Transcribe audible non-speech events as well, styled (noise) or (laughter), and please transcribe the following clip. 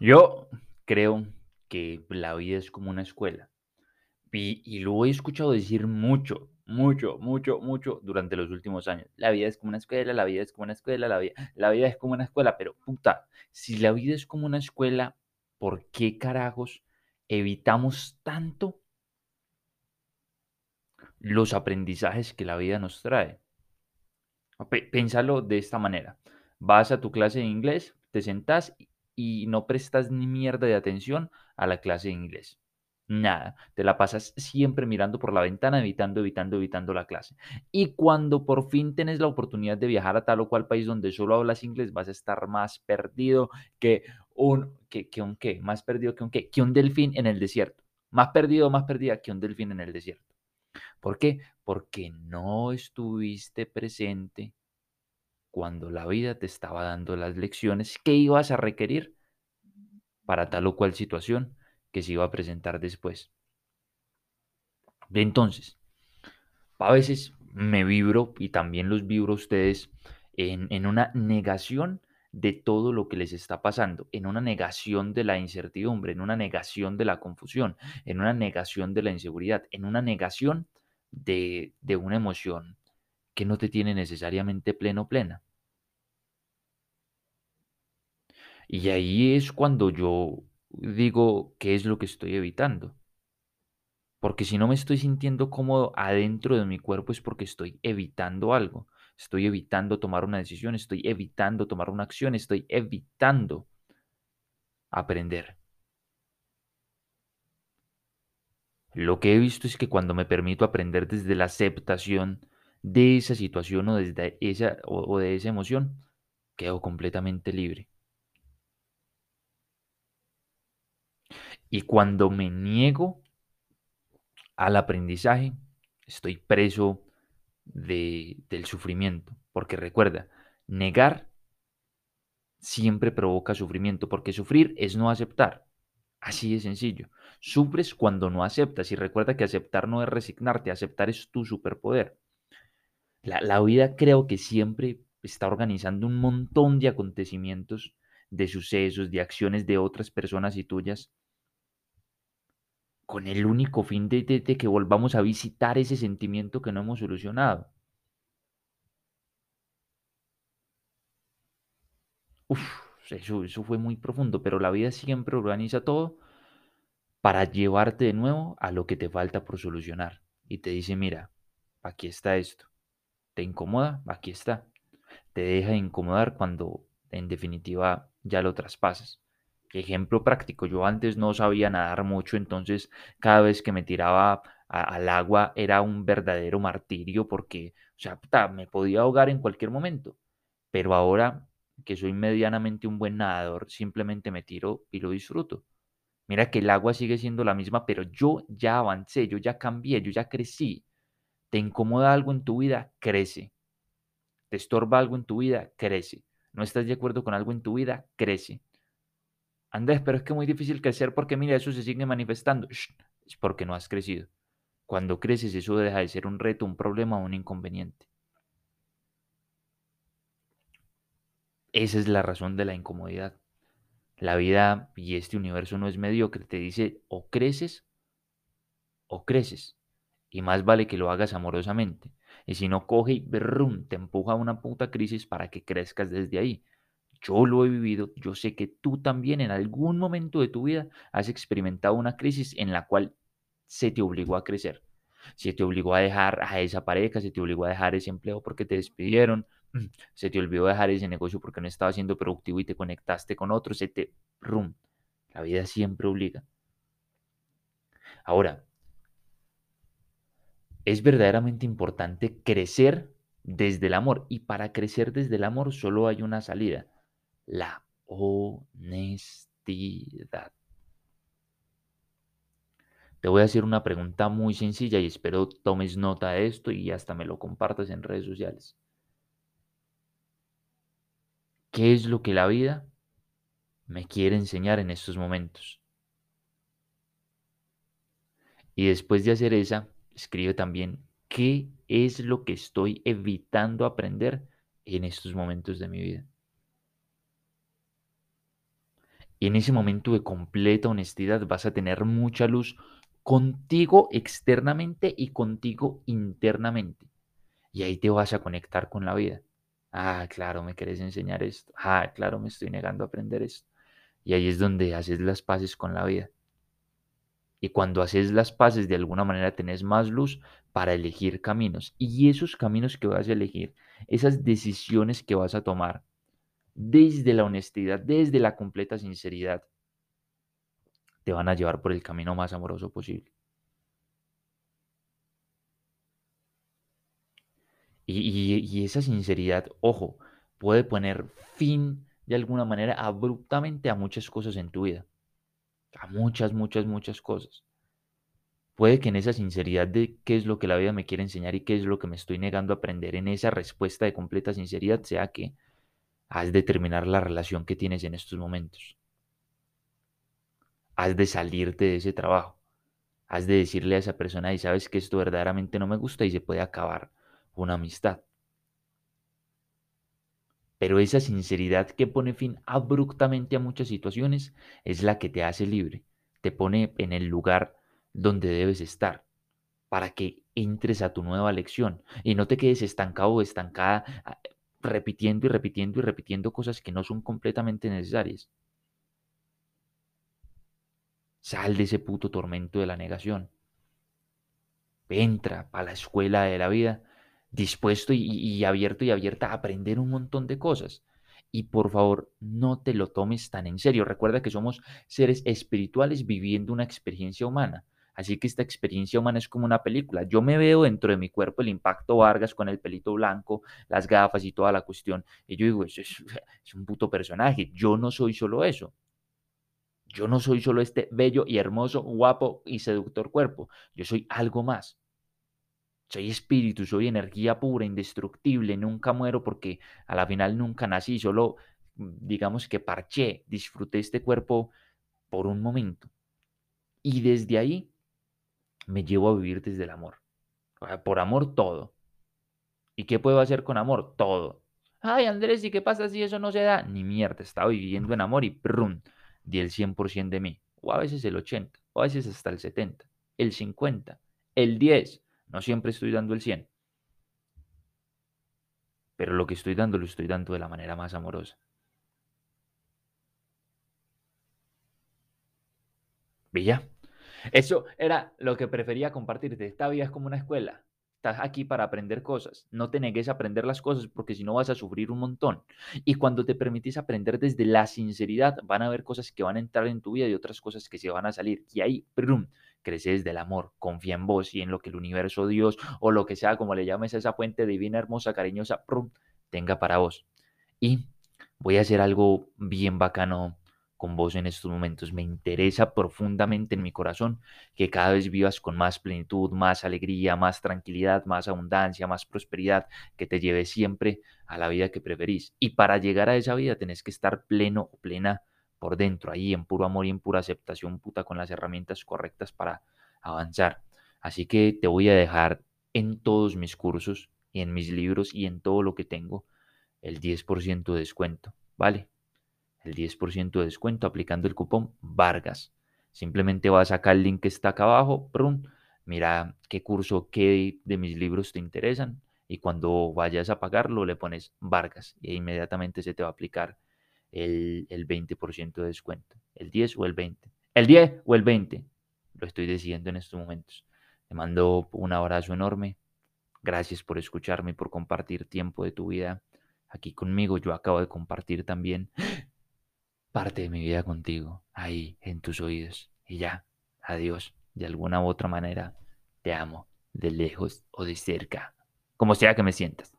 Yo creo que la vida es como una escuela. Y, y lo he escuchado decir mucho, mucho, mucho, mucho durante los últimos años. La vida es como una escuela, la vida es como una escuela, la vida, la vida es como una escuela. Pero puta, si la vida es como una escuela, ¿por qué carajos evitamos tanto los aprendizajes que la vida nos trae? Pénsalo de esta manera. Vas a tu clase de inglés, te sentás y no prestas ni mierda de atención a la clase de inglés. Nada, te la pasas siempre mirando por la ventana, evitando, evitando, evitando la clase. Y cuando por fin tienes la oportunidad de viajar a tal o cual país donde solo hablas inglés, vas a estar más perdido que un, que, que un qué, más perdido que un qué, que un delfín en el desierto. Más perdido, más perdida que un delfín en el desierto. ¿Por qué? Porque no estuviste presente cuando la vida te estaba dando las lecciones que ibas a requerir para tal o cual situación que se iba a presentar después. Entonces, a veces me vibro y también los vibro a ustedes en, en una negación de todo lo que les está pasando, en una negación de la incertidumbre, en una negación de la confusión, en una negación de la inseguridad, en una negación de, de una emoción que no te tiene necesariamente pleno plena. Y ahí es cuando yo digo qué es lo que estoy evitando. Porque si no me estoy sintiendo cómodo adentro de mi cuerpo es porque estoy evitando algo. Estoy evitando tomar una decisión, estoy evitando tomar una acción, estoy evitando aprender. Lo que he visto es que cuando me permito aprender desde la aceptación de esa situación o, desde esa, o, de esa emoción, quedo completamente libre. Y cuando me niego al aprendizaje, estoy preso de, del sufrimiento. Porque recuerda, negar siempre provoca sufrimiento, porque sufrir es no aceptar. Así de sencillo. Sufres cuando no aceptas y recuerda que aceptar no es resignarte, aceptar es tu superpoder. La, la vida creo que siempre está organizando un montón de acontecimientos, de sucesos, de acciones de otras personas y tuyas con el único fin de, que volvamos a visitar ese sentimiento que no hemos solucionado. Uf, eso, fue muy profundo, pero la vida siempre organiza todo para llevarte de nuevo a lo que te falta por solucionar. Y te dice, mira, aquí está esto. ¿Te incomoda? Aquí está. Te deja de incomodar cuando en definitiva ya lo traspasas. Ejemplo práctico, yo antes no sabía nadar mucho, entonces cada vez que me tiraba al agua era un verdadero martirio porque, o sea, me podía ahogar en cualquier momento. Pero ahora que soy medianamente un buen nadador, simplemente me tiro y lo disfruto. Mira que el agua sigue siendo la misma, pero yo ya avancé, yo ya cambié, yo ya crecí. ¿Te incomoda algo en tu vida? Crece. ¿Te estorba algo en tu vida? Crece. ¿No estás de acuerdo con algo en tu vida? Crece. Andrés, pero es que es muy difícil crecer porque mira, eso se sigue manifestando. es porque no has crecido. Cuando creces eso deja de ser un reto, un problema o un inconveniente. Esa es la razón de la incomodidad. La vida y este universo no es mediocre, te dice o creces o creces. Y más vale que lo hagas amorosamente. Y si no, coge y te empuja a una puta crisis para que crezcas desde ahí. Yo lo he vivido, yo sé que tú también en algún momento de tu vida has experimentado una crisis en la cual se te obligó a crecer. Se te obligó a dejar a esa pareja, se te obligó a dejar ese empleo porque te despidieron, se te olvidó dejar ese negocio porque no estaba siendo productivo y te conectaste con otro, se te... Rum. La vida siempre obliga. Ahora, es verdaderamente importante crecer desde el amor y para crecer desde el amor solo hay una salida la honestidad. Te voy a hacer una pregunta muy sencilla y espero tomes nota de esto y hasta me lo compartas en redes sociales. ¿Qué es lo que la vida me quiere enseñar en estos momentos? Y después de hacer esa, escribe también qué es lo que estoy evitando aprender en estos momentos de mi vida. Y en ese momento de completa honestidad vas a tener mucha luz contigo externamente y contigo internamente. Y ahí te vas a conectar con la vida. Ah, claro, me querés enseñar esto. Ah, claro, me estoy negando a aprender esto. Y ahí es donde haces las paces con la vida. Y cuando haces las paces, de alguna manera tenés más luz para elegir caminos. Y esos caminos que vas a elegir, esas decisiones que vas a tomar, desde la honestidad, desde la completa sinceridad, te van a llevar por el camino más amoroso posible. Y, esa sinceridad, ojo, puede poner fin de alguna manera abruptamente a muchas cosas en tu vida. A muchas, muchas, muchas cosas. Puede que en esa sinceridad de qué es lo que la vida me quiere enseñar y qué es lo que me estoy negando a aprender, en esa respuesta de completa sinceridad, sea que has de terminar la relación que tienes en estos momentos. Has de salirte de ese trabajo. Has de decirle a esa persona y sabes que esto verdaderamente no me gusta y se puede acabar una amistad. Pero esa sinceridad que pone fin abruptamente a muchas situaciones es la que te hace libre, te pone en el lugar donde debes estar para que entres a tu nueva lección y no te quedes estancado o estancada ah, repitiendo y repitiendo y repitiendo cosas que no son completamente necesarias. Sal de ese puto tormento de la negación. Entra a la escuela de la vida dispuesto y, abierto y abierta a aprender un montón de cosas. Y por favor, no te lo tomes tan en serio. Recuerda que somos seres espirituales viviendo una experiencia humana. Así que esta experiencia humana es como una película. Yo me veo dentro de mi cuerpo el impacto Vargas con el pelito blanco, las gafas y toda la cuestión. Y yo digo, es, (laughs) es un puto personaje. Yo no soy solo eso. Yo no soy solo este bello y hermoso, guapo y seductor cuerpo. Yo soy algo más. Soy espíritu, soy energía pura, indestructible, nunca muero porque a la final nunca nací, solo digamos que parché, disfruté este cuerpo por un momento. Y desde ahí me llevo a vivir desde el amor. Por amor todo. ¿Y qué puedo hacer con amor? Todo. Ay, Andrés, ¿y qué pasa si eso no se da? Ni mierda, estaba viviendo en amor y prum, di el 100% de mí. O a veces el 80, o a veces hasta el 70, el 50, el 10. No siempre estoy dando el 100. Pero lo que estoy dando lo estoy dando de la manera más amorosa. ¿Villa? Eso era lo que prefería compartirte. Esta vida es como una escuela. Estás aquí para aprender cosas. No te negues a aprender las cosas porque si no vas a sufrir un montón. Y cuando te permites aprender desde la sinceridad, van a haber cosas que van a entrar en tu vida y otras cosas que se van a salir. Y ahí, brum, crece desde el amor, confía en vos y en lo que el universo, Dios o lo que sea, como le llames a esa fuente divina, hermosa, cariñosa, tenga para vos. Y voy a hacer algo bien bacano con vos en estos momentos. Me interesa profundamente en mi corazón que cada vez vivas con más plenitud, más alegría, más tranquilidad, más abundancia, más prosperidad, que te lleve siempre a la vida que preferís. Y para llegar a esa vida tenés que estar pleno o plena por dentro, ahí en puro amor y en pura aceptación puta con las herramientas correctas para avanzar. Así que te voy a dejar en todos mis cursos y en mis libros y en todo lo que tengo el 10% de descuento, ¿vale? El 10% de descuento aplicando el cupón Vargas. Simplemente vas acá el link que está acá abajo, prum, mira qué curso, qué de mis libros te interesan y cuando vayas a pagarlo le pones Vargas y inmediatamente se te va a aplicar el, 20% de descuento. El 10 o el 20. El 10 o el 20. Lo estoy decidiendo en estos momentos. Te mando un abrazo enorme. Gracias por escucharme y por compartir tiempo de tu vida aquí conmigo. Yo acabo de compartir también parte de mi vida contigo, ahí en tus oídos. Y ya, adiós. De alguna u otra manera, te amo, de lejos o de cerca, como sea que me sientas.